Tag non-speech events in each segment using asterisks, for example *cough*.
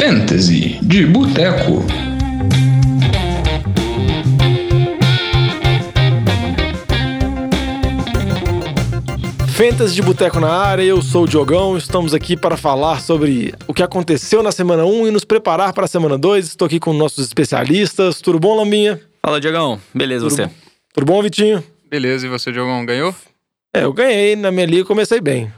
Fantasy de Boteco. Fantasy de Boteco na área, eu sou o Diogão, estamos aqui para falar sobre o que aconteceu na semana 1 e nos preparar para a semana 2. Estou aqui com nossos especialistas. Tudo bom, Lambinha? Fala, Diogão. Beleza, Tudo você? bom? Tudo bom, Vitinho? Beleza, e você, Diogão, ganhou? É, eu ganhei na minha liga, comecei bem.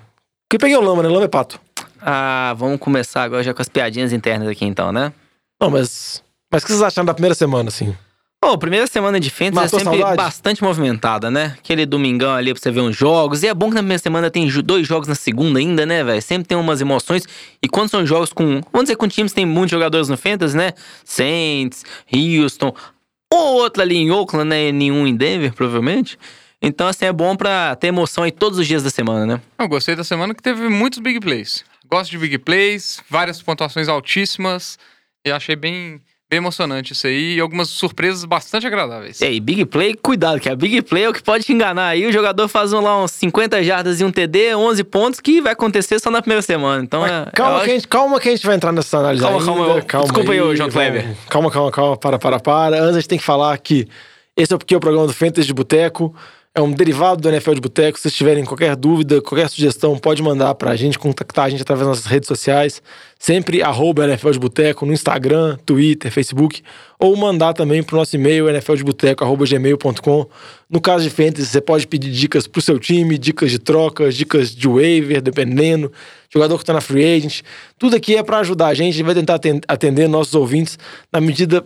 Porque peguei o Lama, né? Lama é pato. Ah, vamos começar agora já com as piadinhas internas aqui então, né? Não, mas... Mas o que vocês acharam da primeira semana, assim? Bom, primeira semana de Fantasy Matou é sempre saudade? bastante movimentada, né? Aquele domingão ali pra você ver uns jogos. E é bom que na primeira semana tem dois jogos na segunda ainda, né, velho? Sempre tem umas emoções. E quando são jogos com. Vamos dizer, com times que tem muitos jogadores no Fantasy, né? Saints, Houston. Ou outro ali em Oakland, né? e Nenhum em Denver, provavelmente. Então, assim, é bom pra ter emoção aí todos os dias da semana, né? Eu gostei da semana que teve muitos big plays. Gosto de big plays, várias pontuações altíssimas. E achei bem, bem emocionante isso aí. E algumas surpresas bastante agradáveis. E aí, Big Play, cuidado, que a Big Play é o que pode te enganar aí. O jogador faz um, lá uns 50 jardas e um TD, 11 pontos, que vai acontecer só na primeira semana. Então, é, calma, que a gente, calma que a gente vai entrar nessa análise Calma, ainda. calma, eu- desculpa aí, ô, João Kleber. Calma, calma, calma, para, para, para. Antes a gente tem que falar que esse é porque é o programa do Fantasy de Boteco. É um derivado do NFL de Boteco. Se vocês tiverem qualquer dúvida, qualquer sugestão, pode mandar pra gente, contactar a gente através das nossas redes sociais. Sempre arroba NFL de Boteco no Instagram, Twitter, Facebook. Ou mandar também pro nosso e-mail, nfldeboteco.gmail.com. No caso de Fantasy, você pode pedir dicas pro seu time, dicas de trocas, dicas de waiver, dependendo. Jogador que tá na free agent. Tudo aqui é pra ajudar a gente. A gente vai tentar aten- atender nossos ouvintes na medida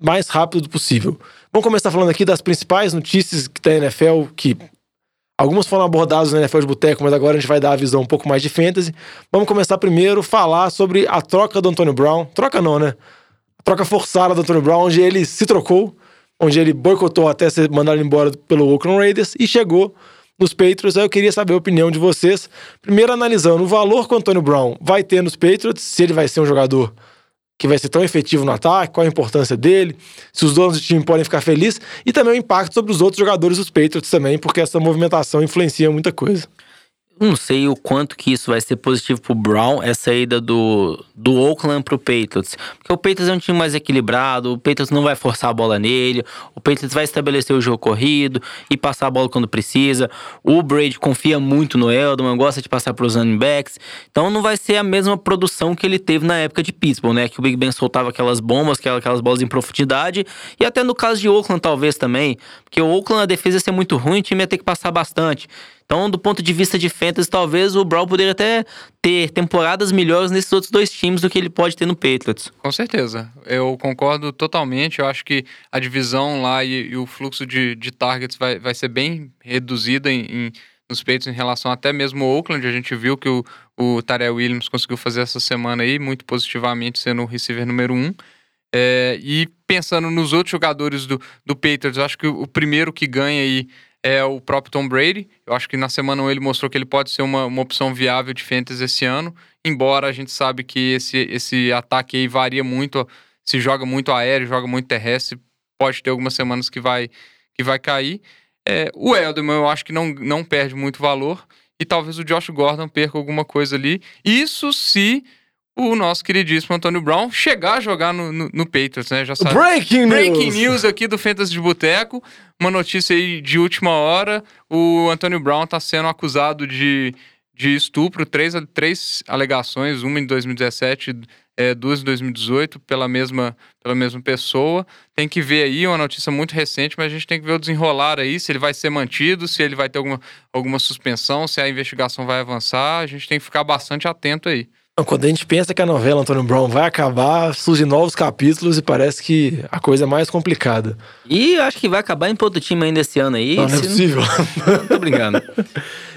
mais rápido possível. Vamos começar falando aqui das principais notícias na NFL, que algumas foram abordadas no NFL de Boteco, mas agora a gente vai dar a visão um pouco mais de fantasy. Vamos começar primeiro falar sobre a troca do Antônio Brown. Troca não, né? A troca forçada do Antônio Brown, onde ele se trocou, onde ele boicotou até ser mandado embora pelo Oakland Raiders e chegou nos Patriots. Aí eu queria saber a opinião de vocês. Primeiro analisando o valor que o Antônio Brown vai ter nos Patriots, se ele vai ser um jogador que vai ser tão efetivo no ataque, qual a importância dele, se os donos do time podem ficar felizes, e também o impacto sobre os outros jogadores dos Patriots também, porque essa movimentação influencia muita coisa. Não sei o quanto que isso vai ser positivo pro Brown, essa ida do, do Oakland pro Patriots. Porque o Patriots é um time mais equilibrado, o Patriots não vai forçar a bola nele, o Patriots vai estabelecer o jogo corrido e passar a bola quando precisa. O Brady confia muito no Eldman, gosta de passar pros running backs. Então não vai ser a mesma produção que ele teve na época de Pittsburgh, né? Que o Big Ben soltava aquelas bombas, aquelas bolas em profundidade. E até no caso de Oakland, talvez também. Porque o Oakland, a defesa ia ser muito ruim, o time ia ter que passar bastante. Então, do ponto de vista de fantasy, talvez o Brown poderia até ter temporadas melhores nesses outros dois times do que ele pode ter no Patriots. Com certeza. Eu concordo totalmente. Eu acho que a divisão lá e, e o fluxo de, de targets vai, vai ser bem reduzida em, em- nos peitos em relação até mesmo ao Oakland. A gente viu que o, o Tarell Williams conseguiu fazer essa semana aí, muito positivamente, sendo o receiver número um. É, e pensando nos outros jogadores do, do Patriots, acho que o, o primeiro que ganha aí é o próprio Tom Brady. Eu acho que na semana 1 ele mostrou que ele pode ser uma, uma opção viável de fantasy esse ano, embora a gente sabe que esse, esse ataque aí varia muito, se joga muito aéreo, joga muito terrestre, pode ter algumas semanas que vai, que vai cair. É, o Elderman eu acho que não, não perde muito valor, e talvez o Josh Gordon perca alguma coisa ali. Isso se o nosso queridíssimo Antônio Brown chegar a jogar no, no, no Patriots, né? Já sabe. Breaking News! Breaking news aqui do Fantasy de Boteco. Uma notícia aí de última hora. O Antônio Brown está sendo acusado de, de estupro. Três, três alegações, uma em 2017, é, duas em 2018, pela mesma, pela mesma pessoa. Tem que ver aí, uma notícia muito recente, mas a gente tem que ver o desenrolar aí, se ele vai ser mantido, se ele vai ter alguma, alguma suspensão, se a investigação vai avançar. A gente tem que ficar bastante atento aí. Quando a gente pensa que a novela Antônio Brown vai acabar, surgem novos capítulos e parece que a coisa é mais complicada. E eu acho que vai acabar em outro time ainda esse ano aí. Não, não é possível. Não, tô brincando. *laughs*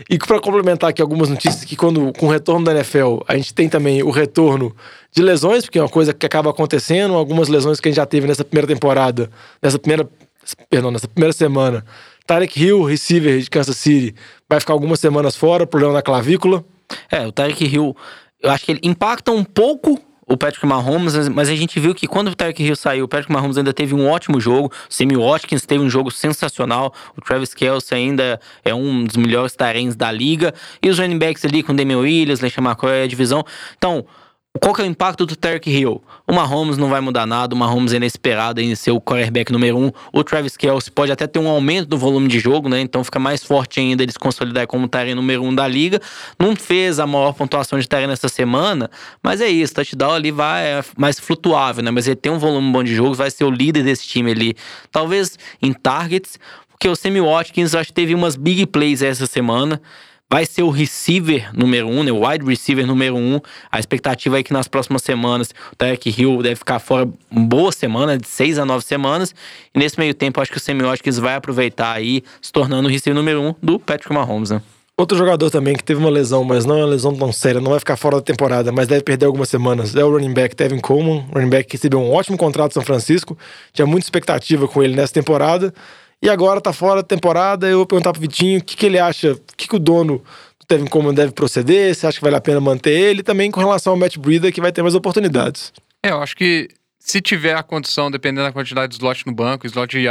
E para complementar aqui algumas notícias que quando com o retorno da NFL, a gente tem também o retorno de lesões, porque é uma coisa que acaba acontecendo, algumas lesões que a gente já teve nessa primeira temporada, nessa primeira, perdão, nessa primeira semana. Tarek Hill, receiver de Kansas City, vai ficar algumas semanas fora, problema na clavícula. É, o Tyreek Hill, eu acho que ele impacta um pouco o Patrick Mahomes, mas- a gente viu que quando o Tyreek Hill saiu, o Patrick Mahomes ainda teve um ótimo jogo, o Sammy Watkins teve um jogo sensacional, o Travis Kelce ainda é um dos melhores tarens da liga, e os running backs ali com Damian Williams, LeSean McCoy, a divisão. Então, qual que é o impacto do Tarek Hill? O Mahomes não vai mudar nada, o Mahomes é inesperado em ser o quarterback número um. O Travis Kelce pode até ter um aumento do volume de jogo, né? Então fica mais forte ainda eles consolidar como Tyrene número um da liga. Não fez a maior pontuação de Tyrene nessa semana, mas é isso, touchdown ali vai é mais flutuável, né? Mas ele tem um volume bom de jogos, vai ser o líder desse time ali. Talvez em targets, porque o Sammy Watkins acho que teve umas big plays essa semana vai ser o receiver número um, né? O wide receiver número um. A expectativa é que nas próximas semanas o Tarek Hill deve ficar fora uma boa semana, de seis a nove semanas. E nesse meio tempo, acho que o Watkins vai aproveitar aí, se tornando o receiver número um do Patrick Mahomes, né? Outro jogador também que teve uma lesão, mas não é uma lesão tão séria, não vai ficar fora da temporada, mas deve perder algumas semanas. É o running back Tevin Coleman, running back que recebeu um ótimo contrato em São Francisco. Tinha muita expectativa com ele nessa temporada. E agora tá fora da temporada. Eu vou perguntar pro Vitinho o que, que ele acha, o que, que o dono do Tevin Coleman deve proceder, se acha que vale a pena manter ele, também com relação ao Matt Breida, que vai ter mais oportunidades. É, eu acho que se tiver a condição, dependendo da quantidade de slot no banco, slot de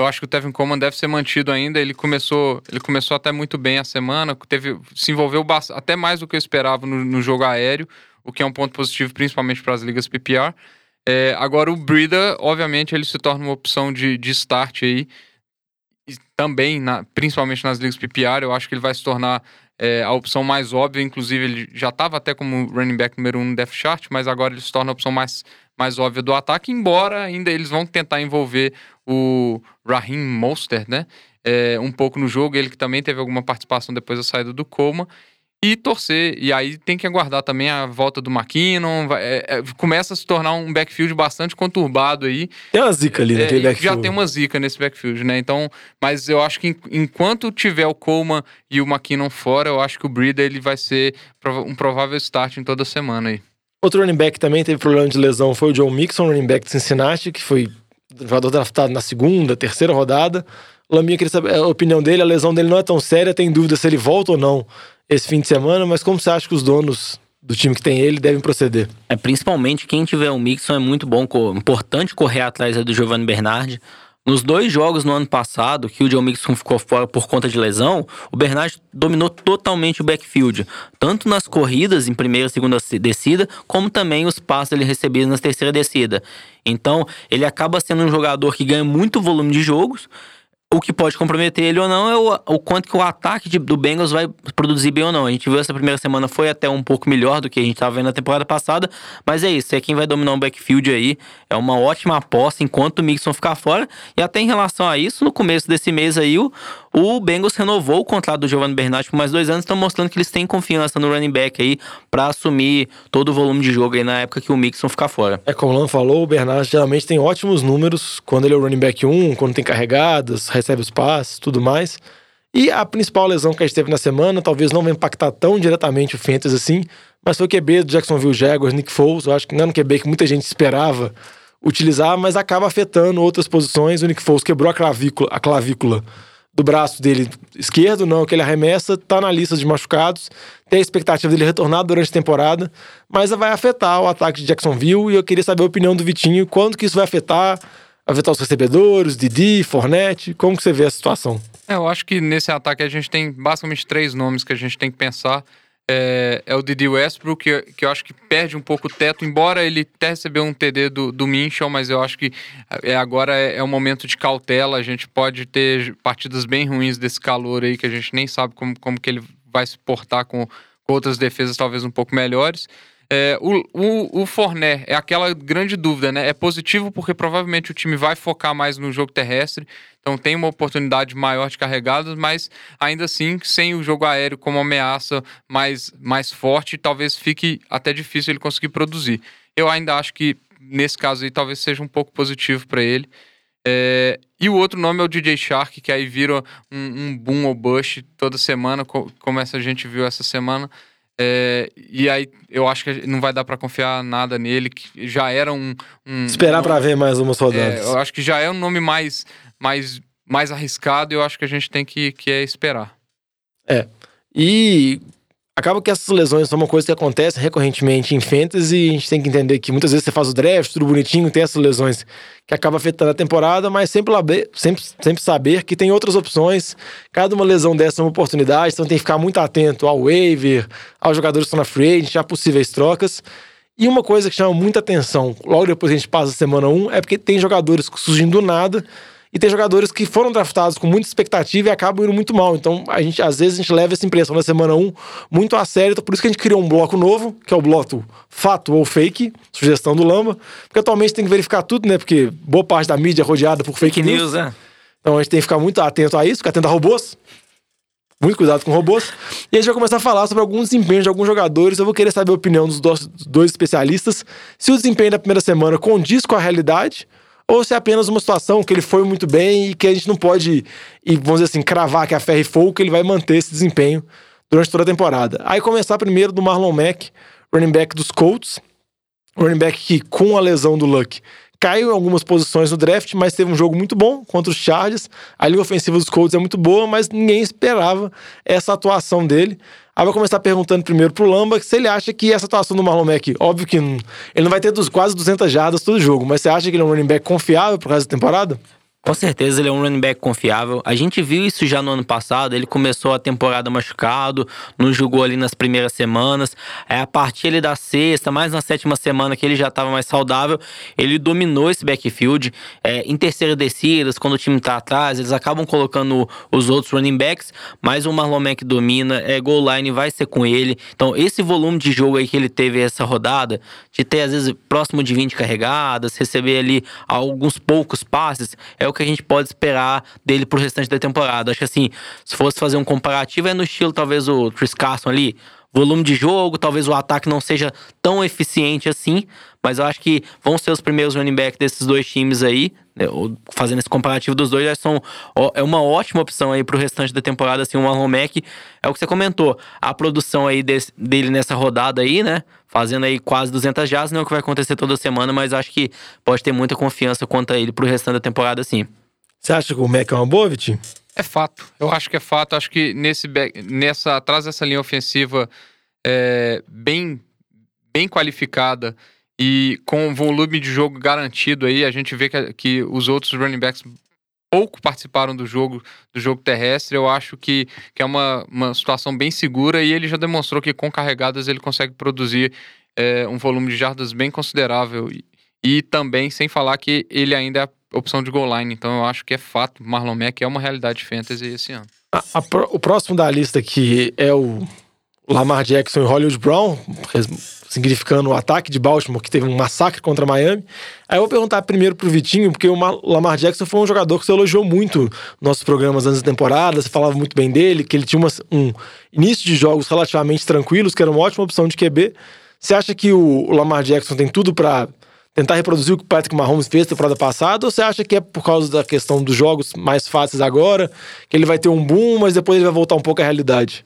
eu acho que o Tevin Coleman deve ser mantido ainda. Ele começou, ele começou até muito bem a semana, teve, se envolveu até mais do que eu esperava no, no jogo aéreo, o que é um ponto positivo, principalmente para as ligas PPR. É, agora o Brida, obviamente, ele se torna uma opção de, de start aí também, na, principalmente nas ligas PPR, eu acho que ele vai se tornar é, a opção mais óbvia. Inclusive, ele já estava até como running back número um no depth chart, mas agora ele se torna a opção mais, mais óbvia do ataque, embora ainda eles vão tentar envolver o Raheem Mostert, né? É, um pouco no jogo, ele que também teve alguma participação depois da saída do Coma e torcer. E aí tem que aguardar também a volta do McKinnon. É, é, começa a se tornar um backfield bastante conturbado aí. Tem uma zica ali naquele é, backfield. Já tem uma zica nesse backfield, né? Então, mas eu acho que enquanto tiver o Coleman e o McKinnon fora, eu acho que o Breeder ele vai ser um provável start em toda semana aí. Outro running back também teve problema de lesão foi o John Mixon, running back de Cincinnati, que foi jogador draftado na segunda, terceira rodada. Laminha queria saber a opinião dele, a lesão dele não é tão séria, tem dúvida se ele volta ou não esse fim de semana, mas como você acha que os donos do time que tem ele devem proceder? É, principalmente quem tiver um Mixon é muito bom, importante correr atrás do Giovanni Bernardi. Nos dois jogos no ano passado, que o John Mixon ficou fora por conta de lesão, o Bernard dominou totalmente o backfield. Tanto nas corridas, em primeira e segunda descida, como também os passes ele recebidos na terceira descida. Então, ele acaba sendo um jogador que ganha muito volume de jogos o que pode comprometer ele ou não é o, o quanto que o ataque de, do Bengals vai produzir bem ou não. A gente viu essa primeira semana foi até um pouco melhor do que a gente estava vendo na temporada passada, mas é isso, é quem vai dominar o backfield aí. É uma ótima aposta enquanto o Mixon ficar fora. E até em relação a isso, no começo desse mês aí, o, o Bengals renovou o contrato do Giovanni Bernard por mais dois anos, estão mostrando que eles têm confiança no running back aí para assumir todo o volume de jogo aí na época que o Mixon ficar fora. É como o Lan falou, o Bernard geralmente tem ótimos números quando ele é o running back 1, quando tem carregadas, recebe os passes, tudo mais. E a principal lesão que a gente teve na semana, talvez não vai impactar tão diretamente o Fantasy assim, mas foi o QB do Jacksonville Jaguars, Nick Foles. Eu acho que não era um QB que muita gente esperava utilizar, mas acaba afetando outras posições. O Nick Foles quebrou a clavícula, a clavícula do braço dele esquerdo, não, que ele arremessa, tá na lista de machucados. Tem a expectativa dele retornar durante a temporada, mas vai afetar o ataque de Jacksonville e eu queria saber a opinião do Vitinho, quando que isso vai afetar afetar os recebedores, Didi, Fornette? Como que você vê a situação? É, eu acho que nesse ataque a gente tem basicamente três nomes que a gente tem que pensar. É, é o Didi Westbrook, que, que eu acho que perde um pouco o teto, embora ele até recebeu um TD do, do Minchel, mas eu acho que é, agora é, é um momento de cautela. A gente pode ter partidas bem ruins desse calor aí, que a gente nem sabe como, como que ele vai se portar com, com outras defesas talvez um pouco melhores. É, o, o, o Forné é aquela grande dúvida, né? É positivo porque provavelmente o time vai focar mais no jogo terrestre, então tem uma oportunidade maior de carregadas, mas ainda assim, sem o jogo aéreo como ameaça mais, mais forte, talvez fique até difícil ele conseguir produzir. Eu ainda acho que nesse caso aí talvez seja um pouco positivo para ele. É, e o outro nome é o DJ Shark, que aí vira um, um boom ou bust toda semana, como essa gente viu essa semana. É, e aí eu acho que não vai dar para confiar nada nele, que já era um. um Esperar um, para ver mais umas rodadas. É, eu acho que já é um nome mais, mais, mais arriscado e eu acho que a gente tem que, que é esperar. É. E acaba que essas lesões são uma coisa que acontece recorrentemente em fantasy a gente tem que entender que muitas vezes você faz o draft, tudo bonitinho, tem essas lesões que acaba afetando a temporada, mas sempre, sempre, sempre saber que tem outras opções. Cada uma lesão dessa é uma oportunidade, então tem que ficar muito atento ao waiver, aos jogadores que estão na free agent, a possíveis trocas. E uma coisa que chama muita atenção, logo depois a gente passa a semana 1, é porque tem jogadores surgindo do nada e tem jogadores que foram draftados com muita expectativa e acabam indo muito mal. Então, a gente, às vezes, a gente leva essa impressão na semana 1 muito a sério. Então, por isso que a gente criou um bloco novo, que é o bloco fato ou fake, sugestão do Lamba. Porque atualmente tem que verificar tudo, né? Porque boa parte da mídia é rodeada por fake, Fake news, né? Então a gente tem que ficar muito atento a isso, ficar atento a robôs. Muito cuidado com robôs. E a gente vai começar a falar sobre alguns desempenhos de alguns jogadores. Eu vou querer saber a opinião dos dois especialistas. Se o desempenho da primeira semana condiz com a realidade, ou se é apenas uma situação que ele foi muito bem e que a gente não pode, e vamos dizer assim, cravar que a ferro e fogo que ele vai manter esse desempenho durante toda a temporada. Aí começar primeiro do Marlon Mack, running back dos Colts. Running back que, com a lesão do Luck, caiu em algumas posições no draft, mas teve um jogo muito bom contra os Chargers. A linha ofensiva dos Colts é muito boa, mas ninguém esperava essa atuação dele. Aí vou começar perguntando primeiro pro Lamba se ele acha que essa atuação do Marlon Mack, óbvio que não, ele não vai ter dos quase 200 jardas todo jogo, mas você acha que ele é um running back confiável pro resto da temporada? Com certeza ele é um running back confiável. A gente viu isso já no ano passado. Ele começou a temporada machucado, não jogou ali nas primeiras semanas. É a partir ali da sexta, mais na sétima semana que ele já estava mais saudável, ele dominou esse backfield. É, em terceira descidas, quando o time tá atrás, eles acabam colocando os outros running backs, mas o Marlon Mack domina. É, goal line vai ser com ele. Então esse volume de jogo aí que ele teve essa rodada, de ter às vezes próximo de 20 carregadas, receber ali alguns poucos passes, é o que a gente pode esperar dele pro restante da temporada. Acho que assim, se fosse fazer um comparativo, é no estilo talvez o Chris Carson ali. Volume de jogo, talvez o ataque não seja tão eficiente assim, mas eu acho que vão ser os primeiros running back desses dois times aí, né, fazendo esse comparativo dos dois, são é uma ótima opção aí pro restante da temporada, assim, o Marlon Mack, é o que você comentou, a produção aí desse, dele nessa rodada aí, né, fazendo aí quase 200 jazz, não é o que vai acontecer toda semana, mas acho que pode ter muita confiança quanto a ele pro restante da temporada, sim. Você acha que o Mac é uma boa, Vitinho? É fato. Eu acho que é fato. Acho que nesse nessa atrás dessa linha ofensiva é, bem bem qualificada e com volume de jogo garantido aí, a gente vê que, que os outros running backs pouco participaram do jogo do jogo terrestre. Eu acho que, que é uma, uma situação bem segura e ele já demonstrou que com carregadas ele consegue produzir é, um volume de jardas bem considerável. E, e também, sem falar que ele ainda é opção de goal line. Então eu acho que é fato. Marlon Mack é uma realidade de fantasy esse ano. A, a, o próximo da lista aqui é o Lamar Jackson e Hollywood Brown, significando o ataque de Baltimore, que teve um massacre contra Miami. Aí eu vou perguntar primeiro pro Vitinho, porque o Lamar Jackson foi um jogador que você elogiou muito nos nossos programas antes da temporada, você falava muito bem dele, que ele tinha uma, um início de jogos relativamente tranquilos, que era uma ótima opção de QB. Você acha que o Lamar Jackson tem tudo para tentar reproduzir o que o Patrick Mahomes fez temporada passada, ou você acha que é por causa da questão dos jogos mais fáceis agora, que ele vai ter um boom, mas depois ele vai voltar um pouco à realidade?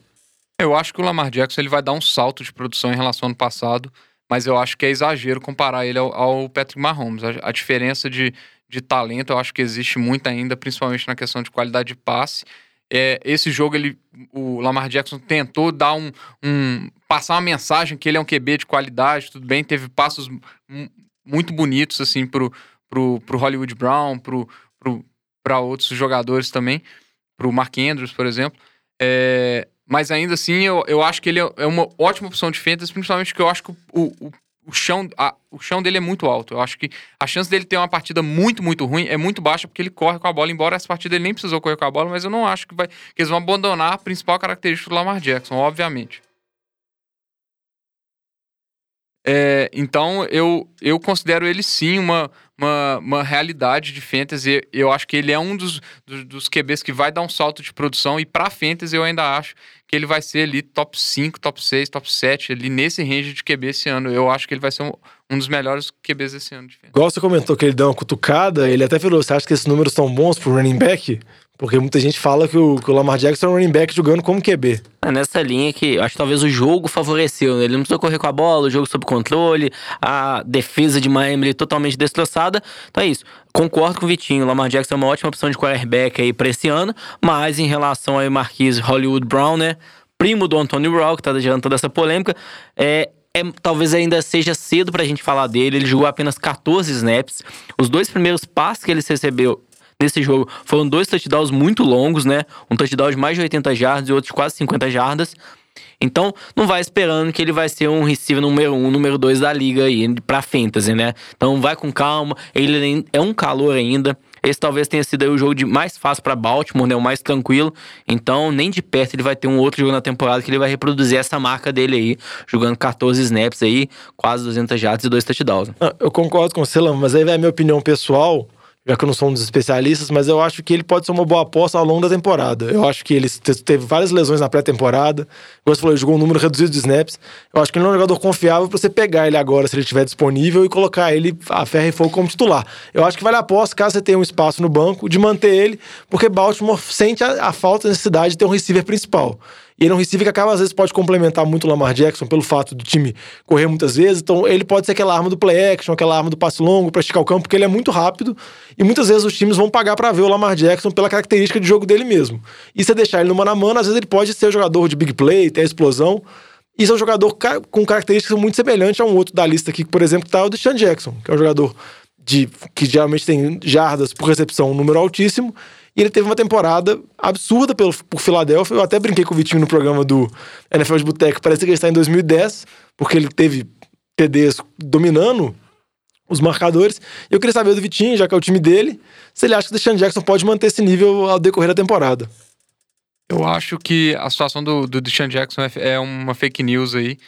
Eu acho que o Lamar Jackson ele vai dar um salto de produção em relação ao ano passado, mas eu acho que é exagero comparar ele ao, ao Patrick Mahomes. A, a, diferença de, de talento eu acho que existe muito ainda, principalmente na questão de qualidade de passe. É, esse jogo, ele, o Lamar Jackson tentou dar um, um, passar uma mensagem que ele é um QB de qualidade, tudo bem, teve passos muito bonitos assim pro, pro, pro Hollywood Brown, pro, pro, para outros jogadores também, pro Mark Andrews, por exemplo. É, mas ainda assim, eu, eu acho que ele é, é uma ótima opção de fantasy, principalmente porque eu acho que o, o, o, chão, a, o chão dele é muito alto. Eu acho que a chance dele ter uma partida muito, muito ruim é muito baixa, porque ele corre com a bola, embora essa partida ele nem precisou correr com a bola, mas eu não acho que, vai, que eles vão abandonar a principal característica do Lamar Jackson, obviamente. É, então eu, eu considero ele sim uma, uma, uma realidade de fantasy. Eu acho que ele é um dos, dos, dos QBs que vai dar um salto de produção. E para fantasy eu ainda acho que ele vai ser ali top 5, top 6, top 7, ali nesse range de QB esse ano. Eu acho que ele vai ser um, um dos melhores QBs esse ano. Igual você comentou que ele deu uma cutucada, ele até falou: você acha que esses números estão bons pro running back? Porque muita gente fala que o, que o Lamar Jackson é um running back jogando como QB. É nessa linha que acho que talvez o jogo favoreceu. Né? Ele não precisou correr com a bola, o jogo sob controle, a defesa de Miami totalmente destroçada. Então é isso. Concordo com o Vitinho. O Lamar Jackson é uma ótima opção de quarterback aí pra esse ano. Mas em relação ao Marquise Hollywood Brown, né? Primo do Anthony Brown, que tá gerando toda essa polêmica, é, é, talvez ainda seja cedo pra gente falar dele. Ele jogou apenas 14 snaps. Os dois primeiros passes que ele recebeu nesse jogo foram dois touchdowns muito longos, né? Um touchdown de mais de 80 jardas e outro de quase 50 jardas. Então, não vai esperando que ele vai ser um receiver número um, número dois da liga aí, pra fantasy, né? Então, vai com calma. Ele é um calor ainda. Esse talvez tenha sido o jogo de mais fácil para Baltimore, né? O mais tranquilo. Então, nem de perto ele vai ter um outro jogo na temporada que ele vai reproduzir essa marca dele aí, jogando 14 snaps aí, quase 200 jardas e dois touchdowns. Ah, eu concordo com você, Lama, mas aí vai a minha opinião pessoal já que eu não sou um dos especialistas, mas eu acho que ele pode ser uma boa aposta ao longo da temporada. Eu acho que ele teve várias lesões na pré-temporada. Como você falou, ele jogou um número reduzido de snaps. Eu acho que ele é um jogador confiável para você pegar ele agora, se ele estiver disponível, e colocar ele a ferro e fogo como titular. Eu acho que vale a aposta, caso você tenha um espaço no banco, de manter ele, porque Baltimore sente a, a falta, a necessidade de ter um receiver principal. E ele é um receiver que acaba, às vezes, pode complementar muito o Lamar Jackson pelo fato do time correr muitas vezes. Então, ele pode ser aquela arma do play action, aquela arma do passe longo para esticar o campo, porque ele é muito rápido. E muitas vezes os times vão pagar para ver o Lamar Jackson pela característica de jogo dele mesmo. E se deixar ele no mano a mano, às vezes ele pode ser jogador de big play, ter a explosão. Isso é um jogador com características muito semelhantes a um outro da lista aqui, por exemplo, que tá o Deshaun Jackson, que é um jogador de, que geralmente tem jardas por recepção, um número altíssimo, e ele teve uma temporada absurda pelo, por Filadélfia. Eu até brinquei com o Vitinho no programa do NFL de Boteco. Parece que ele está em 2010, porque ele teve TDs dominando os marcadores. E eu queria saber do Vitinho, já que é o time dele, se ele acha que o Deshaun Jackson pode manter esse nível ao decorrer da temporada. Eu acho que a situação do, do Deshaun Jackson é, é uma fake news aí.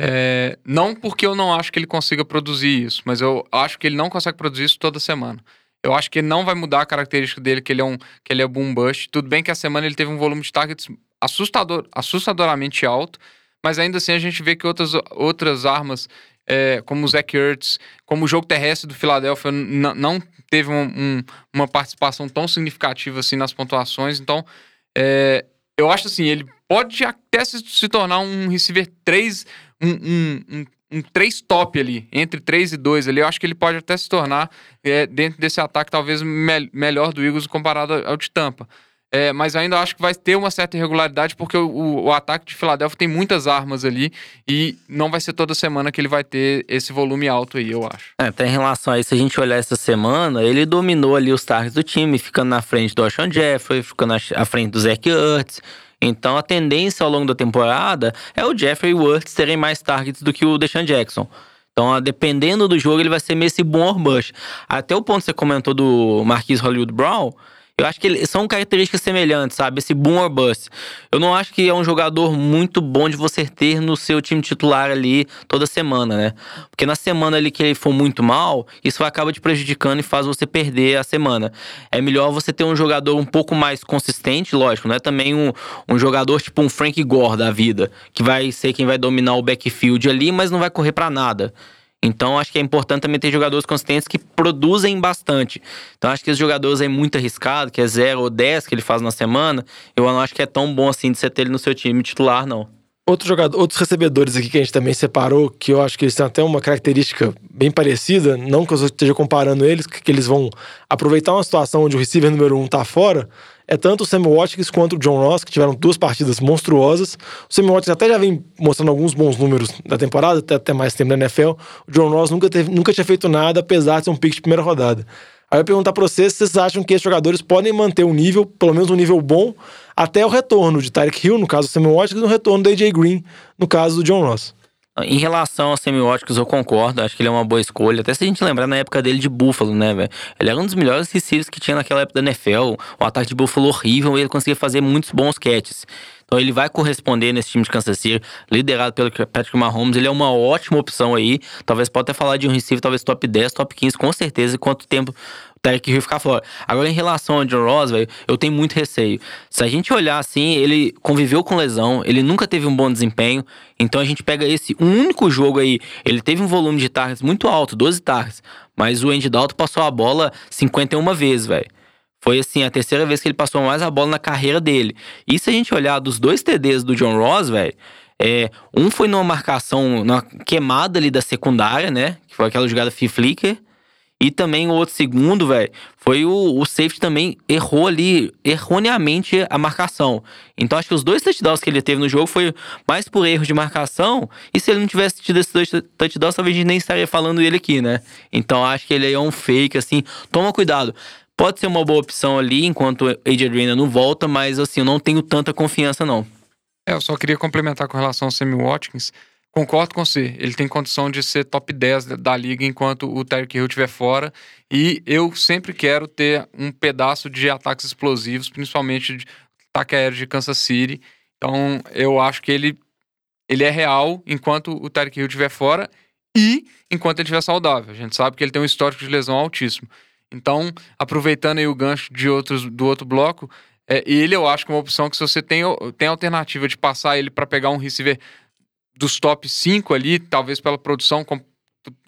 É, não porque eu não acho que ele consiga produzir isso, mas eu acho que ele não consegue produzir isso toda semana. Eu acho que não vai mudar a característica dele, que ele é um que ele é boom bust. Tudo bem que a semana ele teve um volume de targets assustador, assustadoramente alto, mas ainda assim a gente vê que outras, outras armas, é, como o Zach Ertz, como o jogo terrestre do Philadelphia, não teve um, um, uma participação tão significativa assim nas pontuações. Então, é, eu acho assim, ele pode até se, se tornar um receiver 3, um, um, um 3 top ali, entre 3 e 2 ali. Eu acho que ele pode até se tornar, é, dentro desse ataque, talvez me melhor do Eagles comparado ao de Tampa. É, mas ainda acho que vai ter uma certa irregularidade, porque o, o, o, ataque de Filadélfia tem muitas armas ali e não vai ser toda semana que ele vai ter esse volume alto aí, eu acho. É, até em relação a isso, se a gente olhar essa semana, ele dominou ali os targets do time, ficando na frente do Alshon Jeffrey, ficando à frente do Zach Ertz. Então a tendência ao longo da temporada é o Jeffrey Worth terem mais targets do que o Deshaun Jackson. Então, dependendo do jogo, ele vai ser meio esse bom or. Até o ponto que você comentou do Marquis Hollywood Brown, eu acho que eles são características semelhantes, sabe? Esse boom or bust. Eu não acho que é um jogador muito bom de você ter no seu time titular ali toda semana, né? Porque na semana ali que ele for muito mal, isso acaba te prejudicando e faz você perder a semana. É melhor você ter um jogador um pouco mais consistente, lógico, não é também um, um jogador tipo um Frank Gore da vida, que vai ser quem vai dominar o backfield ali, mas não vai correr para nada. Então acho que é importante também ter jogadores consistentes que produzem bastante. Então acho que os jogadores é muito arriscado, que é 0 ou 10 que ele faz na semana, eu não acho que é tão bom assim de você ter ele no seu time titular, não. Outro jogador, outros recebedores aqui que a gente também separou, que eu acho que eles têm até uma característica bem parecida, não que eu esteja comparando eles, que eles vão aproveitar uma situação onde o receiver número um tá fora, é tanto o Sam Watkins quanto o John Ross, que tiveram duas partidas monstruosas. O Sam Watkins até já vem mostrando alguns bons números da temporada, até, até mais tempo na NFL. O John Ross nunca, teve, nunca tinha feito nada, apesar de ser um pick de primeira rodada. Aí eu perguntar para vocês se vocês acham que esses jogadores podem manter um nível, pelo menos um nível bom, até o retorno de Tyreek Hill, no caso do Sam Watkins, e no retorno do AJ Green, no caso do John Ross. Em relação aos semióticos, eu concordo. Acho que ele é uma boa escolha. Até se a gente lembrar na época dele de Buffalo, né, velho? Ele era um dos melhores receivers que tinha naquela época da NFL. O ataque de Buffalo horrível e ele conseguia fazer muitos bons catches. Então ele vai corresponder nesse time de Kansas City, liderado pelo Patrick Mahomes. Ele é uma ótima opção aí. Talvez pode até falar de um receiver, talvez top 10, top 15, com certeza. Quanto tempo Derek Hill ficar fora. Agora, em relação ao John Ross, velho, eu tenho muito receio. Se a gente olhar assim, ele conviveu com lesão, ele nunca teve um bom desempenho. Então a gente pega esse único jogo aí, ele teve um volume de targets muito alto, 12 targets. Mas o Andy Dalton passou a bola 51 vezes, velho. Foi assim, a terceira vez que ele passou mais a bola na carreira dele. E se a gente olhar dos dois TDs do John Ross, velho, é, um foi numa marcação, numa queimada ali da secundária, né? Que foi aquela jogada free flicker. E também o outro segundo, velho, foi o, o safety também errou ali erroneamente a marcação. Então acho que os dois touchdowns que ele teve no jogo foi mais por erro de marcação. E se ele não tivesse tido esses dois touchdowns, talvez a gente nem estaria falando ele aqui, né? Então acho que ele é um fake, assim. Toma cuidado. Pode ser uma boa opção ali enquanto Green não volta, mas assim, eu não tenho tanta confiança, não. É, eu só queria complementar com relação ao Sammy Watkins. Concordo com você. Ele tem condição de ser top 10 da liga enquanto o Tyreek Hill estiver fora. E eu sempre quero ter um pedaço de ataques explosivos, principalmente de ataque aéreo de Kansas City. Então, eu acho que ele, ele é real enquanto o Tyreek Hill estiver fora e enquanto ele estiver saudável. A gente sabe que ele tem um histórico de lesão altíssimo. Então, aproveitando aí o gancho de outros, do outro bloco, é, ele eu acho que é uma opção que se você tem, tem alternativa de passar ele para pegar um receiver dos top 5 ali, talvez pela produção,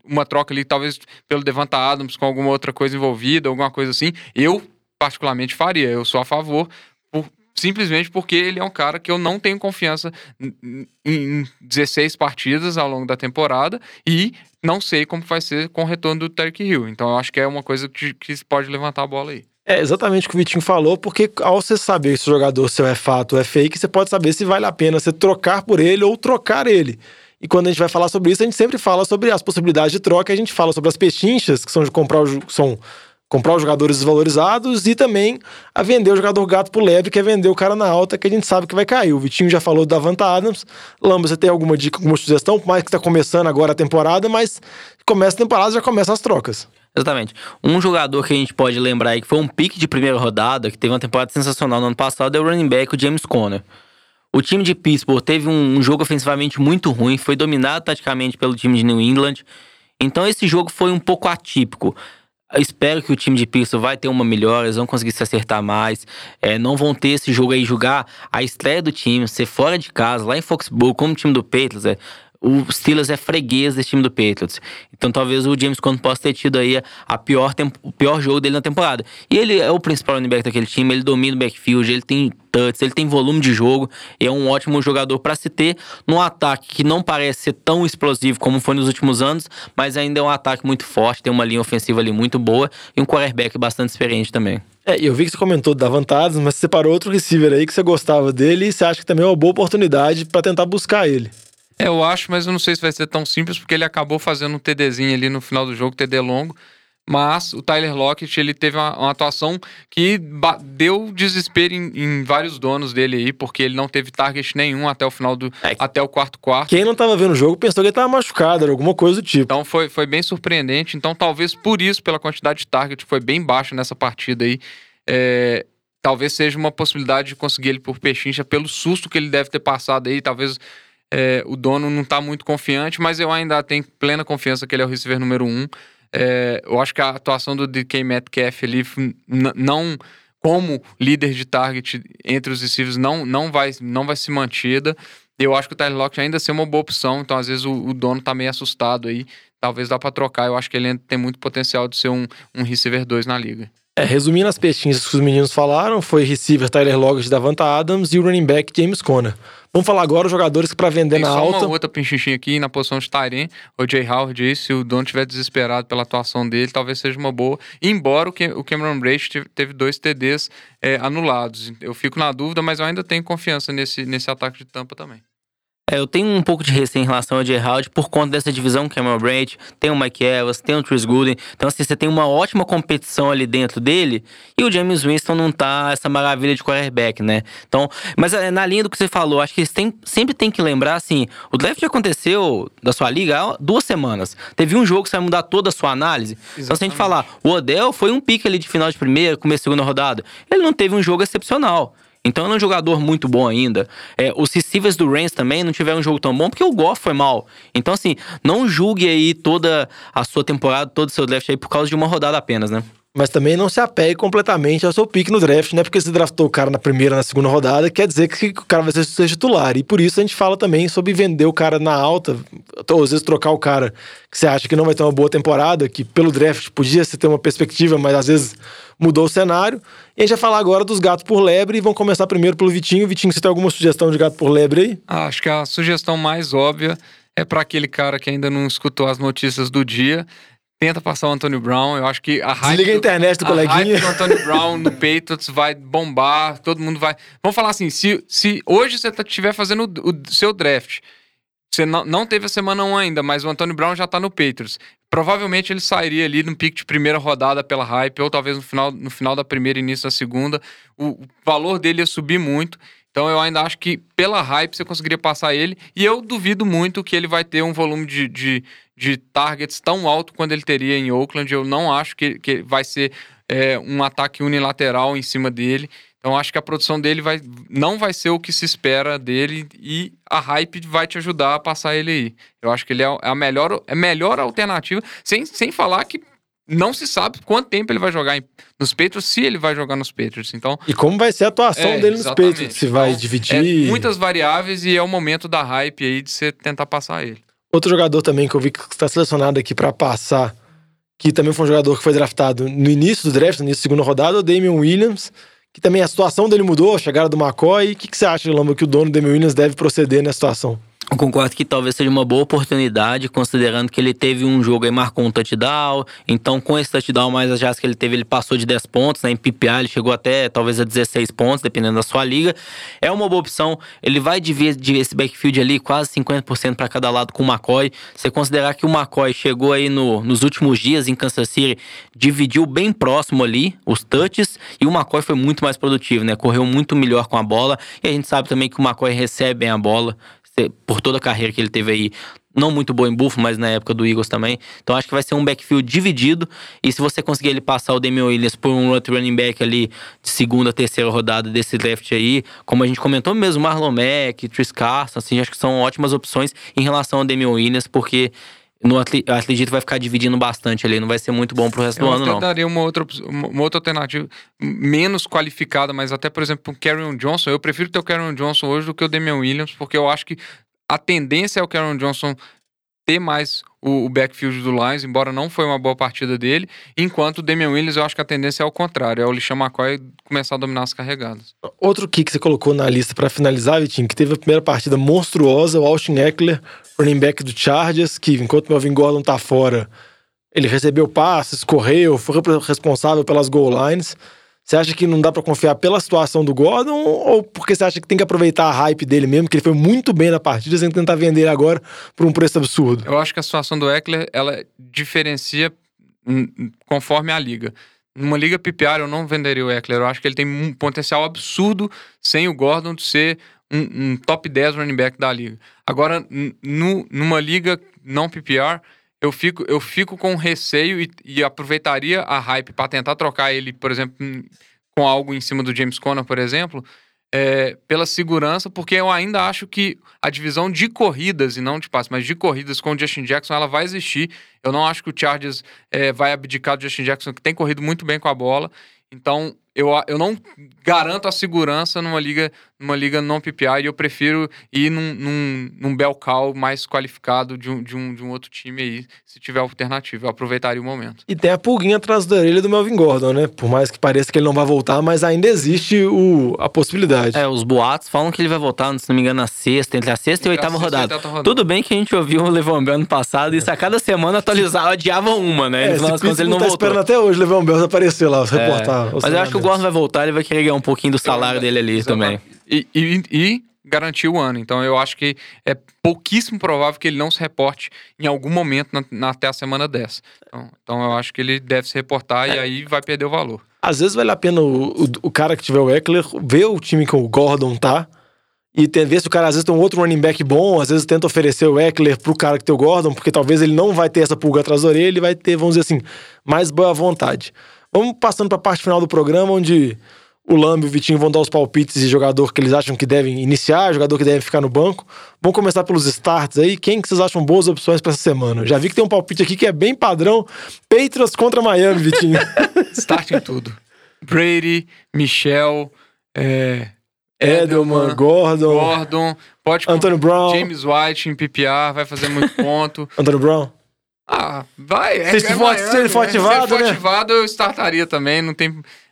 uma troca ali, talvez pelo Devanta Adams com alguma outra coisa envolvida, alguma coisa assim, eu particularmente faria. Eu sou a favor, por, simplesmente porque ele é um cara que eu não tenho confiança em 16 partidas ao longo da temporada e não sei como vai ser com o retorno do Terry Hill. Então eu acho que é uma coisa que, que pode levantar a bola aí. É exatamente o que o Vitinho falou, porque ao você saber se o jogador seu é fato ou é fake, você pode saber se vale a pena você trocar por ele ou trocar ele. E quando a gente vai falar sobre isso, a gente sempre fala sobre as possibilidades de troca, a gente fala sobre as pechinchas, que são de comprar, são comprar os jogadores desvalorizados e também a vender o jogador gato pro leve, que é vender o cara na alta, que a gente sabe que vai cair. O Vitinho já falou da Vanta Adams. Lamba, você tem alguma dica, alguma sugestão? Por mais que tá começando agora a temporada, mas começa a temporada já começa as trocas. Exatamente. Um jogador que a gente pode lembrar aí que foi um pique de primeira rodada, que teve uma temporada sensacional no ano passado, é o running back, o James Conner. O time de Pittsburgh teve um, jogo ofensivamente muito ruim, foi dominado taticamente pelo time de New England. Então esse jogo foi um pouco atípico. Eu espero que o time de Pittsburgh vai ter uma melhora, eles vão conseguir se acertar mais. É, não vão ter esse jogo aí, jogar a estreia do time, ser fora de casa, lá em Foxborough, como o time do Patriots. É, o Steelers é freguês desse time do Patriots. Então talvez o James Conner possa ter tido aí a pior o pior jogo dele na temporada. E ele é o principal running back daquele time, ele domina o backfield, ele tem touch, ele tem volume de jogo, é um ótimo jogador para se ter num ataque que não parece ser tão explosivo como foi nos últimos anos, mas ainda é um ataque muito forte, tem uma linha ofensiva ali muito boa e um quarterback bastante experiente também. É, eu vi que você comentou da vantagens, mas você separou outro receiver aí que você gostava dele e você acha que também é uma boa oportunidade para tentar buscar ele. É, eu acho, mas eu não sei se vai ser tão simples, porque ele acabou fazendo um TDzinho ali no final do jogo, TD longo. Mas o Tyler Lockett, ele teve uma, uma atuação que deu desespero em, em, vários donos dele aí, porque ele não teve target nenhum até o final do. É. até o quarto quarto. Quem não tava vendo o jogo pensou que ele tava machucado, era alguma coisa do tipo. Então foi, foi bem surpreendente. Então, talvez por isso, pela quantidade de target, foi bem baixa nessa partida aí. É, talvez seja uma possibilidade de conseguir ele por pechincha, pelo susto que ele deve ter passado aí, talvez é, o dono não está muito confiante, mas eu ainda tenho plena confiança que ele é o receiver número um. É, eu acho que a atuação do DK Metcalf ali não como líder de target entre os receivers não, não, vai, não vai ser mantida. Eu acho que o Tyler Lockett ainda ser uma boa opção, então às vezes o, o dono tá meio assustado aí. Talvez dá para trocar. Eu acho que ele tem muito potencial de ser um, um receiver 2 na liga. É, resumindo as peixinhas que os meninos falaram, foi receiver Tyler Lockett da Vanta Adams e o running back James Conner. Vamos falar agora os jogadores para vender Tem na só alta. uma outra pinchinha aqui na posição de Tyren, o Jay Howard aí, se o dono estiver desesperado pela atuação dele, talvez seja uma boa. Embora o Cameron Brace teve dois TDs é, anulados. Eu fico na dúvida, mas eu ainda tenho confiança nesse, nesse ataque de tampa também. É, eu tenho um pouco de receio em relação ao Gerald por conta dessa divisão Cameron Braid, tem o Mike Evans, tem o Chris Gooden. Então, assim, você tem uma ótima competição ali dentro dele e o James Winston não tá essa maravilha de quarterback, né? Então, mas é, na linha do que você falou, acho que têm, sempre tem que lembrar, assim, o draft aconteceu da sua liga há duas semanas. Teve um jogo que você vai mudar toda a sua análise. Exatamente. Então, se a gente falar, o Odell foi um pique ali de final de primeira, começo de segunda rodada. Ele não teve um jogo excepcional. Então ele é um jogador muito bom ainda. É, os receivers do Rams também não tiveram um jogo tão bom porque o Goff foi mal. Então, assim, não julgue aí toda a sua temporada, todo o seu draft aí por causa de uma rodada apenas, né? Mas também não se apegue completamente ao seu pique no draft, né? Porque você draftou o cara na primeira, na segunda rodada, quer dizer que o cara vai ser, ser titular. E por isso a gente fala também sobre vender o cara na alta, ou às vezes trocar o cara que você acha que não vai ter uma boa temporada, que pelo draft podia se ter uma perspectiva, mas às vezes mudou o cenário. E a gente vai falar agora dos gatos por lebre e vamos começar primeiro pelo Vitinho. Vitinho, você tem alguma sugestão de gato por lebre aí? Ah, acho que a sugestão mais óbvia é para aquele cara que ainda não escutou as notícias do dia tenta passar o Antônio Brown. Eu acho que a hype. Desliga a internet do a coleguinha. Hype do Antônio Brown no *laughs* Patriots vai bombar, todo mundo vai. Vamos falar assim: se, se hoje você estiver tá, fazendo o, o, seu draft, você não, não teve a semana 1 ainda, mas o Antônio Brown já está no Patriots. Provavelmente ele sairia ali no pique de primeira rodada pela hype, ou talvez no final, no final da primeira, início da segunda. O, o valor dele ia subir muito. Então eu ainda acho que pela hype você conseguiria passar ele. E eu duvido muito que ele vai ter um volume de, de, de targets tão alto quanto ele teria em Oakland. Eu não acho que, que vai ser é, um ataque unilateral em cima dele. Então acho que a produção dele vai, não vai ser o que se espera dele e a hype vai te ajudar a passar ele aí. Eu acho que ele é a melhor, é a melhor alternativa, sem, sem falar que não se sabe quanto tempo ele vai jogar nos Patriots, se ele vai jogar nos Patriots. Então, e como vai ser a atuação é, dele nos Patriots? Se vai então, dividir. É muitas variáveis e é o momento da hype aí de você tentar passar ele. Outro jogador também que eu vi que está selecionado aqui para passar, que também foi um jogador que foi draftado no início do draft, no início da segunda rodada, o Damian Williams que também a situação dele mudou, a chegada do McCoy. O que, que você acha, Lamba, que o dono do Damian Williams deve proceder nessa situação? Eu concordo que talvez seja uma boa oportunidade, considerando que ele teve um jogo e marcou um touchdown. Então, com esse touchdown mais as jardas que ele teve, ele passou de 10 pontos. Né? Em PPA, ele chegou até talvez a 16 pontos, dependendo da sua liga. É uma boa opção. Ele vai dividir esse backfield ali, quase 50% para cada lado com o McCoy. Você considerar que o McCoy chegou aí no, nos últimos dias em Kansas City, dividiu bem próximo ali os touches, e o McCoy foi muito mais produtivo, né? Correu muito melhor com a bola. E a gente sabe também que o McCoy recebe bem a bola por toda a carreira que ele teve aí, não muito boa em Buffalo, mas na época do Eagles também. Então acho que vai ser um backfield dividido. E se você conseguir ele passar o Damian Williams por um running back ali de segunda, terceira rodada desse draft aí, como a gente comentou mesmo, Marlon Mack, Tris Carson, assim, acho que são ótimas opções em relação ao Damian Williams, porque no Atlético vai ficar dividindo bastante ali, não vai ser muito bom pro resto eu do ano, não. Eu daria uma outra, uma outra alternativa menos qualificada, mas até, por exemplo, o Karen Johnson. Eu prefiro ter o Karen Johnson hoje do que o Damian Williams, porque eu acho que a tendência é o Karen Johnson ter mais o, o, backfield do Lions, embora não foi uma boa partida dele, enquanto o Damian Williams eu acho que a tendência é o contrário, é o Lishan McCoy começar a dominar as carregadas. Outro kick que você colocou na lista para finalizar, Vitinho, que teve a primeira partida monstruosa, o Austin Eckler, running back do Chargers, que enquanto o Melvin Gordon tá fora, ele recebeu passes, correu, foi responsável pelas goal lines. Você acha que não dá para confiar pela situação do Gordon ou porque você acha que tem que aproveitar a hype dele mesmo, que ele foi muito bem na partida, sem tentar vender ele agora por um preço absurdo? Eu acho que a situação do Eckler, ela diferencia conforme a liga. Numa liga PPR eu não venderia o Eckler. Eu acho que ele tem um potencial absurdo sem o Gordon de ser um, um top 10 running back da liga. Agora, numa liga não PPR, eu fico, eu fico com receio e, e aproveitaria a hype para tentar trocar ele, por exemplo, com algo em cima do James Conner, por exemplo, é, pela segurança, porque eu ainda acho que a divisão de corridas, e não de passes, mas de corridas com o Justin Jackson, ela vai existir. Eu não acho que o Chargers é, vai abdicar do Justin Jackson, que tem corrido muito bem com a bola. Então, eu, eu não garanto a segurança numa liga, numa liga não PPI e eu prefiro ir num, num, num bel call mais qualificado de um, de, um, de um outro time aí, se tiver alternativa. Eu aproveitaria o momento. E tem a pulguinha atrás da orelha do Melvin Gordon, né? Por mais que pareça que ele não vai voltar, mas ainda existe o, a possibilidade. É, os boatos falam que ele vai voltar, se não me engano, na sexta, entre a sexta e a oitava rodada. rodada. Tudo bem que a gente ouviu o Levão Bell ano passado e isso a cada semana atualizava, adiava uma, né? É, ele, ele não tá voltou. esperando até hoje o Levão Bell aparecer lá, reportar. É, mas eu acho que o Gordon vai voltar, ele vai querer ganhar um pouquinho do salário dele ali também. E, e, e garantir o ano. Então eu acho que é pouquíssimo provável que ele não se reporte em algum momento na, na até a semana 10. Então, então, eu acho que ele deve se reportar é. e aí vai perder o valor. Às vezes vale a pena o, o, o, cara que tiver o Eckler ver o time que o Gordon tá e ver se o cara às vezes tem um outro running back bom, às vezes tenta oferecer o Eckler pro cara que tem o Gordon, porque talvez ele não vai ter essa pulga atrás da orelha, ele vai ter, vamos dizer assim, mais boa vontade. Vamos passando para a parte final do programa, onde o Lamb e o Vitinho vão dar os palpites de jogador que eles acham que devem iniciar, jogador que deve ficar no banco. Vamos começar pelos starts aí. Quem que vocês acham boas opções para essa semana? Já vi que tem um palpite aqui que é bem padrão. Patriots contra Miami, Vitinho. *laughs* Start em tudo. Brady, Michel, é, Edelman, Gordon, Gordon, pode Antônio Brown, James White em PPR, vai fazer muito *laughs* ponto. Antônio Brown. Ah, vai. É, se, é for, se ele for né? ativado, se ele for né? ativado, eu startaria também. Não tem.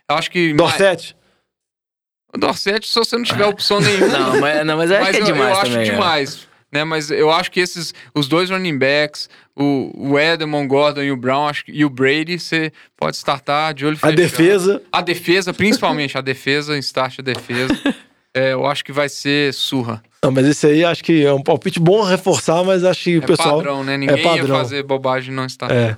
Eu acho que. Dorset. O Dorset, se você não tiver opção nenhuma. não, mas, não, mas é, mas que é demais. Eu, eu também, acho demais. Né? Mas eu acho que esses. Os dois running backs, o, o Edelman, Gordon e o Brown acho, e o Brady, você pode startar de olho fechado. A defesa. A defesa, principalmente a defesa, start a defesa. *laughs* é, eu acho que vai ser surra. Não, mas esse aí acho que é um palpite bom reforçar, mas acho que o é pessoal. Padrão, né? Ninguém é padrão. ia fazer bobagem não estar. É.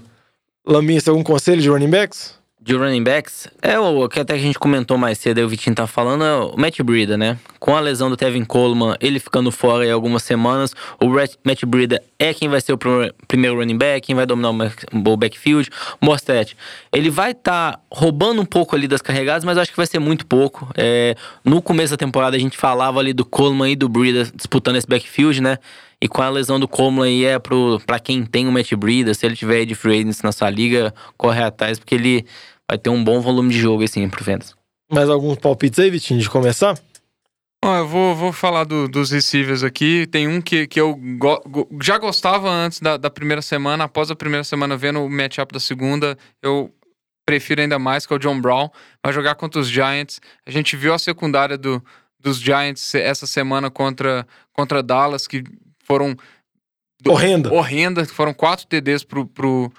Laminha, você tem algum conselho de running backs? De running backs, é o que até a gente comentou mais cedo, aí o Vitinho tá falando, é o Matt Breida, né? Com a lesão do Tevin Coleman, ele ficando fora aí algumas semanas, o Matt Breida é quem vai ser o primeiro running back, quem vai dominar o backfield. Mostert, ele vai estar tá roubando um pouco ali das carregadas, mas eu acho que vai ser muito pouco. É, no começo da temporada a gente falava ali do Coleman e do Breida disputando esse backfield, né? E com a lesão do Coleman aí é pro, pra quem tem o Matt Breida, se ele tiver de free agency na sua liga, corre atrás, porque ele vai ter um bom volume de jogo assim pro Vendas. Mais alguns palpites aí, Vitinho, de começar? Bom, eu vou, vou falar do, dos receivers aqui. Tem um que, que eu go, go, já gostava antes da, da primeira semana. Após a primeira semana, vendo o matchup da segunda, eu prefiro ainda mais, que é o John Brown. Vai jogar contra os Giants. A gente viu a secundária do, dos Giants essa semana contra, contra Dallas, que foram. Horrenda. Horrenda. Foram quatro TDs pro, pro,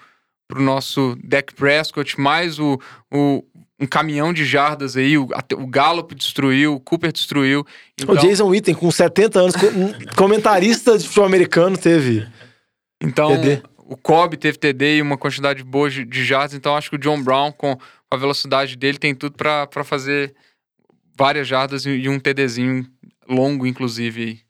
pro nosso Dak Prescott, mais o, o, um caminhão de jardas aí, o, o Gallup destruiu, o Cooper destruiu. Então... O Jason Witten, com 70 anos, comentarista de futebol americano, teve. Então, TD. o Cobb teve TD e uma quantidade boa de, de jardas, então acho que o John Brown, com a velocidade dele, tem tudo para fazer várias jardas e um TDzinho longo, inclusive.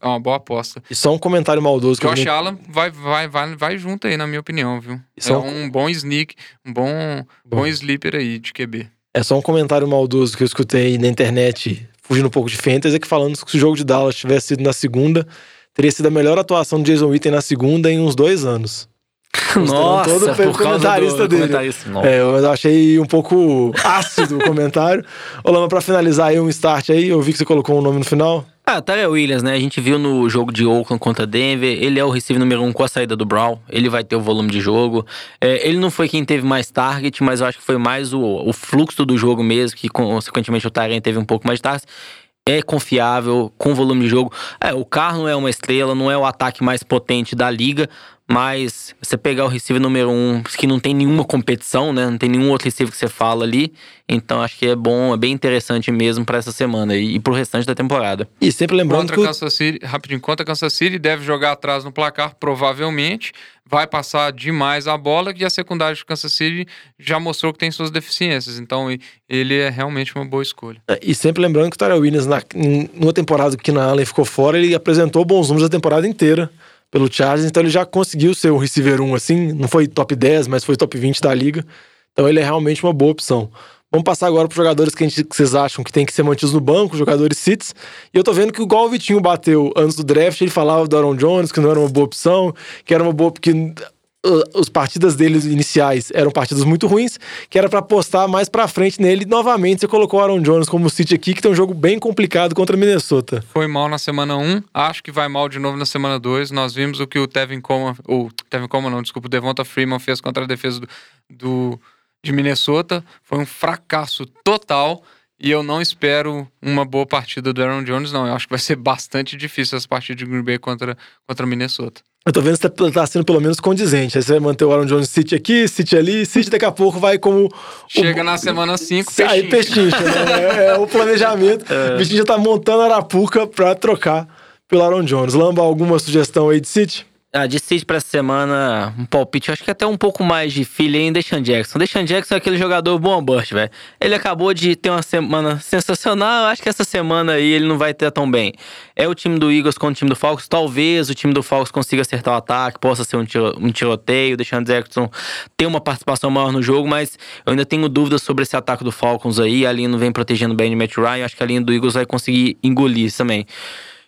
É uma boa aposta. E só um comentário maldoso. Josh que eu... Allen vai, vai, vai, vai junto aí, na minha opinião, viu? É um... um bom sneak, um bom, bom. bom sleeper aí de QB. É só um comentário maldoso que eu escutei na internet, fugindo um pouco de fantasy, é que falando que se o jogo de Dallas tivesse sido na segunda, teria sido a melhor atuação de Jason Witten na segunda em uns dois anos. *laughs* Nossa, todo por comentarista do, dele. Comentarista, é, eu achei um pouco ácido o comentário. Ô, Lama, pra finalizar aí um start aí, eu vi que você colocou um nome no final. Ah, Tyrell Williams, né? A gente viu no jogo de Oakland contra Denver. Ele é o receiver número um com a saída do Brown. Ele vai ter o volume de jogo. É, ele não foi quem teve mais target, mas eu acho que foi mais o, o fluxo do jogo mesmo, que consequentemente o Tyrell teve um pouco mais de target é confiável, com volume de jogo. É, o carro não é uma estrela, não é o ataque mais potente da liga, mas você pegar o receiver número um, que não tem nenhuma competição, né? Não tem nenhum outro receiver que você fala ali. Então acho que é bom, é bem interessante mesmo para essa semana e, e pro restante da temporada. E sempre lembrando contra que... Kansas City, rapidinho, contra Kansas City deve jogar atrás no placar, provavelmente. Vai passar demais a bola e a secundária de Kansas City já mostrou que tem suas deficiências. Então ele é realmente uma boa escolha. É, e sempre lembrando que o Tyrell Williams, na, numa temporada que na Allen ficou fora, ele apresentou bons números a temporada inteira pelo Chargers, então ele já conseguiu ser o receiver 1 assim, não foi top 10, mas foi top 20 da liga. Então ele é realmente uma boa opção. Vamos passar agora para jogadores que, gente, que, vocês acham que tem que ser mantidos no banco, jogadores cits. E eu tô vendo que igual o Vitinho bateu antes do draft, ele falava do Aaron Jones, que não era uma boa opção, que era uma boa porque as partidas deles iniciais eram partidas muito ruins, que era para apostar mais para frente nele. Novamente, você colocou o Aaron Jones como City aqui, que tem um jogo bem complicado contra Minnesota. Foi mal na semana 1, acho que vai mal de novo na semana 2. Nós vimos o que o Tevin Coleman, ou Tevin Coleman não, desculpa, o Devonta Freeman fez contra a defesa do, do de Minnesota. Foi um fracasso total. E eu não espero uma boa partida do Aaron Jones, não. Eu acho que vai ser bastante difícil essa partida de Green Bay contra, contra Minnesota. Eu tô vendo que tá, tá sendo pelo menos condizente. Aí você vai manter o Aaron Jones City aqui, City ali, City daqui a pouco vai como. Chega o... na semana 5, pechincha. Aí pechincha, né? *laughs* É, é, o planejamento. É. O bichinho já tá montando a Arapuca pra trocar pelo Aaron Jones. Lamba, alguma sugestão aí de City? Ah, de City pra essa semana, um palpite, acho que até um pouco mais de filha em Deshaun Jackson. Deshaun Jackson é aquele jogador bom burst, velho. Ele acabou de ter uma semana sensacional, acho que essa semana aí ele não vai ter tão bem. É o time do Eagles contra o time do Falcons, talvez o time do Falcons consiga acertar o ataque, possa ser um, tiro, um tiroteio, Deshaun Jackson ter uma participação maior no jogo, mas eu ainda tenho dúvidas sobre esse ataque do Falcons aí, a linha não vem protegendo bem o Matt Ryan, acho que a linha do Eagles vai conseguir engolir também.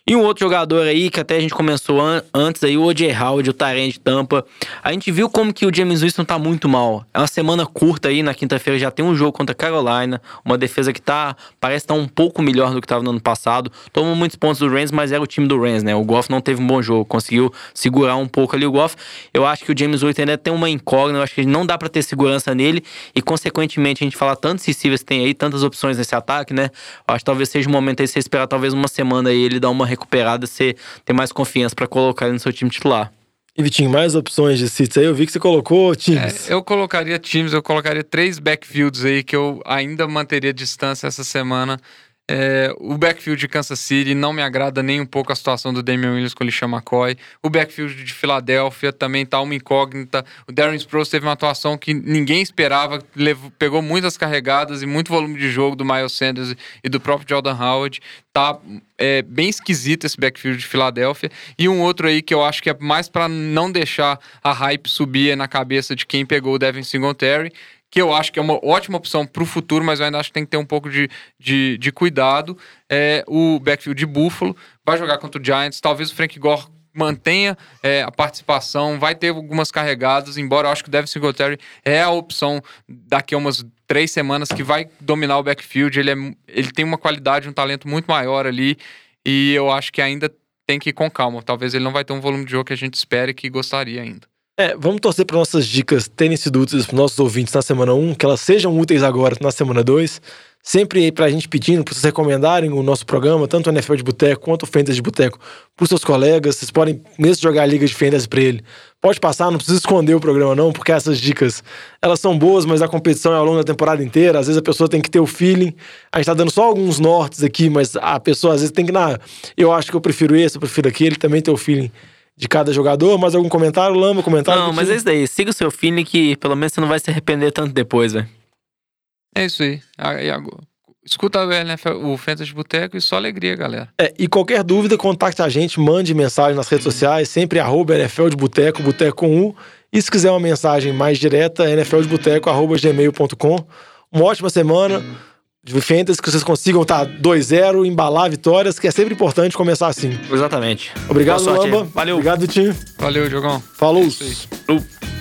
E um outro jogador aí, que até a gente começou an antes aí, o O.J. Howard, o Tyrant de Tampa. A gente viu como que o James Winston tá muito mal. É uma semana curta aí, na quinta-feira já tem um jogo contra a Carolina. Uma defesa que tá, parece estar tá um pouco melhor do que tava no ano passado. Tomou muitos pontos do Rams, mas era o time do Rams, né? O Goff não teve um bom jogo, conseguiu segurar um pouco ali o Goff. Eu acho que o James Winston ainda tem uma incógnita, eu acho que não dá para ter segurança nele. E, consequentemente, a gente fala tantos receivers tem aí, tantas opções nesse ataque, né? Eu acho que talvez seja o momento aí você esperar talvez uma semana aí ele dar uma recuperada, você ter mais confiança para colocar ele no seu time titular. E Vitinho, mais opções de seats aí? Eu vi que você colocou times. É, eu colocaria times, eu colocaria três backfields aí que eu ainda manteria distância essa semana. É, o backfield de Kansas City não me agrada nem um pouco a situação do Damian Williams com o LeSean McCoy. O backfield de Filadélfia também tá uma incógnita. O Darren Sproles teve uma atuação que ninguém esperava, levou, pegou muitas carregadas e muito volume de jogo do Miles Sanders e do próprio Jordan Howard. Tá é, bem esquisito esse backfield de Filadélfia. E um outro aí que eu acho que é mais para não deixar a hype subir na cabeça de quem pegou o Devin Singletary, que eu acho que é uma ótima opção para o futuro, mas eu ainda acho que tem que ter um pouco de, de, de, cuidado. É o backfield de Buffalo, vai jogar contra o Giants, talvez o Frank Gore mantenha é, a participação, vai ter algumas carregadas, embora eu acho que o Devin Singletary é a opção daqui a umas três semanas que vai dominar o backfield, ele, é, ele tem uma qualidade, um talento muito maior ali, e eu acho que ainda tem que ir com calma, talvez ele não vai ter um volume de jogo que a gente espere que gostaria ainda. É, vamos torcer para nossas dicas terem sido úteis para nossos ouvintes na semana 1, que elas sejam úteis agora na semana 2. Sempre aí pra gente pedindo para vocês recomendarem o nosso programa, tanto o NFL de Boteco quanto o Fantasy de Boteco, pros seus colegas. Vocês podem mesmo jogar a liga de Fantasy para ele. Pode passar, não precisa esconder o programa não, porque essas dicas, elas são boas, mas a competição é ao longo da temporada inteira. Às vezes a pessoa tem que ter o feeling. A gente tá dando só alguns nortes aqui, mas a pessoa às vezes tem que, na, eu acho que eu prefiro esse, eu prefiro aquele, também ter o feeling de cada jogador. Mais algum comentário? Lama, comentário? Não, mas é isso daí. Siga o seu feeling que pelo menos você não vai se arrepender tanto depois, velho. É isso aí. Escuta o, Fantasy Boteco e só alegria, galera. É, e qualquer dúvida, contacte a gente, mande mensagem nas redes sociais, sempre arroba NFL de Boteco, Boteco com U. E se quiser uma mensagem mais direta, nfldeboteco, arroba gmail.com. Uma ótima semana de Fantasy, que vocês consigam estar tá 2-0, embalar vitórias, que é sempre importante começar assim. Exatamente. Obrigado, Lamba. Valeu. Obrigado, Tim. Valeu, Diogão. Falou. É